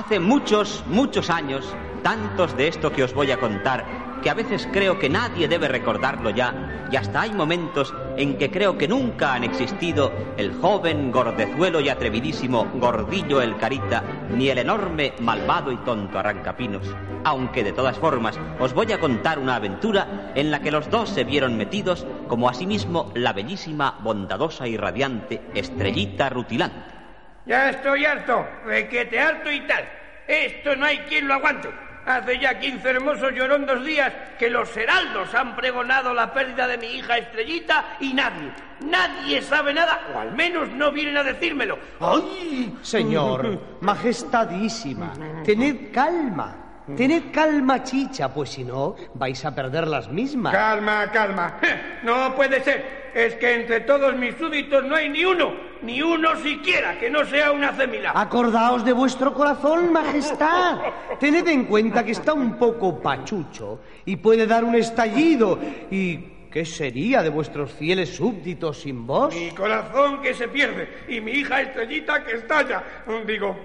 Hace muchos, muchos años, tantos de esto que os voy a contar, que a veces creo que nadie debe recordarlo ya, y hasta hay momentos en que creo que nunca han existido el joven, gordezuelo y atrevidísimo Gordillo el Carita, ni el enorme, malvado y tonto Arrancapinos. Aunque de todas formas os voy a contar una aventura en la que los dos se vieron metidos, como asimismo la bellísima, bondadosa y radiante Estrellita Rutilante. Ya estoy harto, requete harto y tal. Esto no hay quien lo aguante. Hace ya 15 hermosos llorondos días que los heraldos han pregonado la pérdida de mi hija Estrellita y nadie, nadie sabe nada, o al menos no vienen a decírmelo. ¡Ay! Señor, majestadísima, tened calma. Tened calma, chicha, pues si no, vais a perder las mismas. Calma, calma. No puede ser. Es que entre todos mis súbditos no hay ni uno, ni uno siquiera que no sea una cémila. Acordaos de vuestro corazón, majestad. Tened en cuenta que está un poco pachucho y puede dar un estallido. ¿Y qué sería de vuestros fieles súbditos sin vos? Mi corazón que se pierde y mi hija Estrellita que estalla. Digo,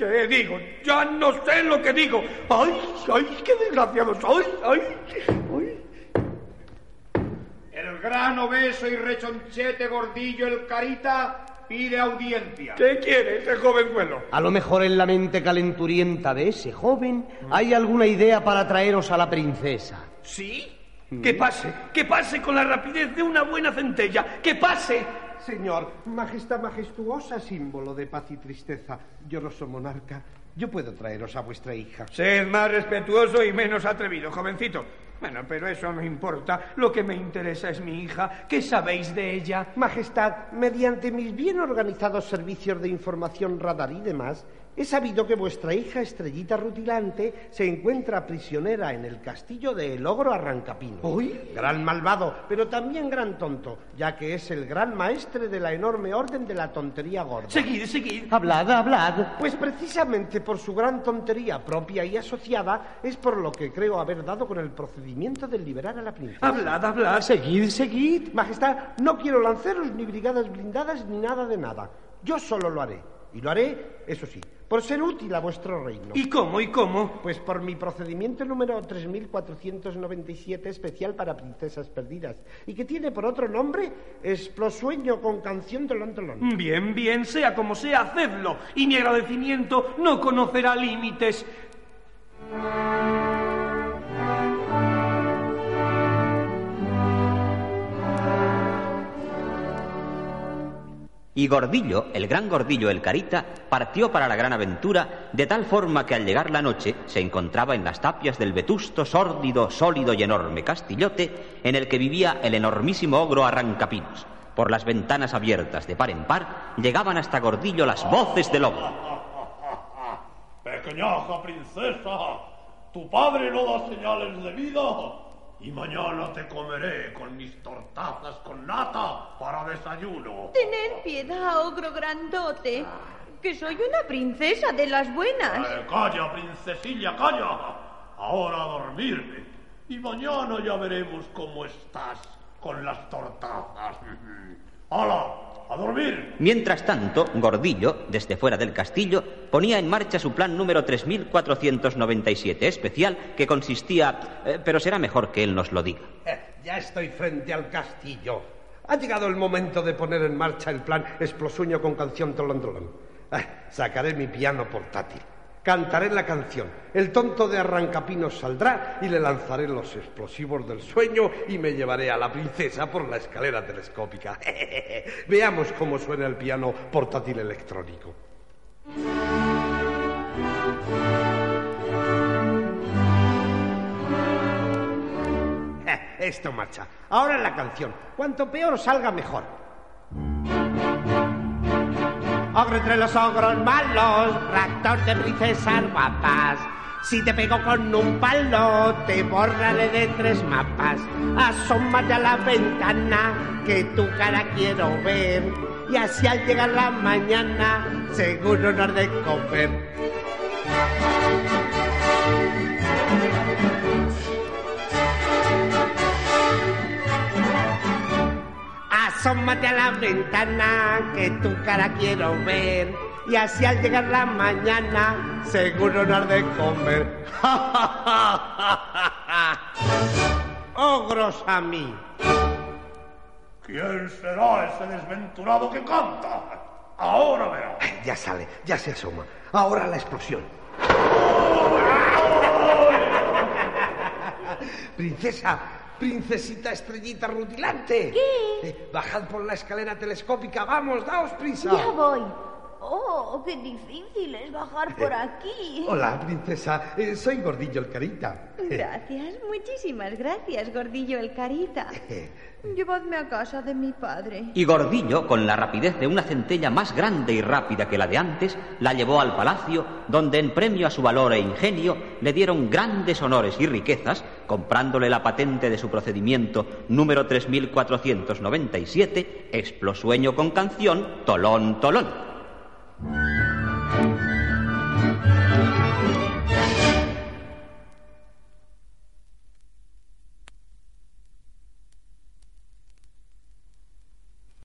¿Qué digo? Ya no sé lo que digo. ¡Ay, ay, qué desgraciado soy! ¡Ay, gran obeso y rechonchete gordillo el carita pide audiencia. ¿Qué quiere ese jovenzuelo? A lo mejor en la mente calenturienta de ese joven hay alguna idea para traeros a la princesa. ¿Sí? Que pase, que pase con la rapidez de una buena centella. ¡Que pase! Señor, majestad majestuosa, símbolo de paz y tristeza, lloroso monarca, yo puedo traeros a vuestra hija. Sed más respetuoso y menos atrevido, jovencito. Bueno, pero eso no importa. Lo que me interesa es mi hija. ¿Qué sabéis de ella? Majestad, mediante mis bien organizados servicios de información radar y demás, he sabido que vuestra hija Estrellita Rutilante se encuentra prisionera en el castillo de El Ogro Arrancapino. ¿Uy? Gran malvado, pero también gran tonto, ya que es el gran maestre de la enorme orden de la tontería gorda. Seguid, seguid. Hablad, hablad. Pues precisamente por su gran tontería propia y asociada es por lo que creo haber dado con el procedimiento de liberar a la princesa. Hablad, hablad. Seguid, seguid. Majestad, no quiero lanceros ni brigadas blindadas ni nada de nada. Yo solo lo haré. Y lo haré, eso sí, por ser útil a vuestro reino. ¿Y cómo, y cómo? Pues por mi procedimiento número 3497 especial para princesas perdidas y que tiene por otro nombre Explosueño con canción de Londolón. Bien, bien, sea como sea, hacedlo. Y mi agradecimiento no conocerá límites. Y Gordillo, el gran Gordillo el Carita, partió para la gran aventura, de tal forma que al llegar la noche se encontraba en las tapias del vetusto, sórdido, sólido y enorme castillote en el que vivía el enormísimo ogro Arrancapinos. Por las ventanas abiertas de par en par llegaban hasta Gordillo las voces del ogro. Pequeñaja princesa, tu padre no da señales de vida y mañana te comeré con mis tortazas con nata para desayuno. Tened piedad, ogro grandote, que soy una princesa de las buenas. Eh, calla, princesilla, calla. Ahora a dormirme. Y mañana ya veremos cómo estás con las tortazas. ¡Hala! ¡A dormir! Mientras tanto, Gordillo, desde fuera del castillo, ponía en marcha su plan número 3497 especial, que consistía... eh, pero será mejor que él nos lo diga. Eh, ya estoy frente al castillo. Ha llegado el momento de poner en marcha el plan Explosuño con canción Tolondolón. Eh, sacaré mi piano portátil. Cantaré la canción. El tonto de Arrancapinos saldrá y le lanzaré los explosivos del sueño y me llevaré a la princesa por la escalera telescópica. Veamos cómo suena el piano portátil electrónico. Esto marcha. Ahora la canción. Cuanto peor salga, mejor. Ogro entre los ogros malos, raptor de princesas guapas. Si te pego con un palo, te borraré de tres mapas. Asómate a la ventana, que tu cara quiero ver. Y así al llegar la mañana, seguro nos de comer. Asómate a la ventana, que tu cara quiero ver. y así al llegar la mañana seguro no has de comer. ¡Ogros a mí! ¿Quién será ese desventurado que canta? Ahora verá. Ya sale, ya se asoma. Ahora la explosión. Princesa, princesita estrellita rutilante. ¿Qué? Eh, bajad por la escalera telescópica, vamos, daos prisa. Ya voy. Oh, qué difícil es bajar por aquí. Hola, princesa, eh, soy Gordillo el Carita. Gracias, muchísimas gracias, gordillo el carita. Llevadme a casa de mi padre. Y Gordillo, con la rapidez de una centella más grande y rápida que la de antes, la llevó al palacio, donde en premio a su valor e ingenio le dieron grandes honores y riquezas, comprándole la patente de su procedimiento número 3497, Explosueño con canción, Tolón Tolón.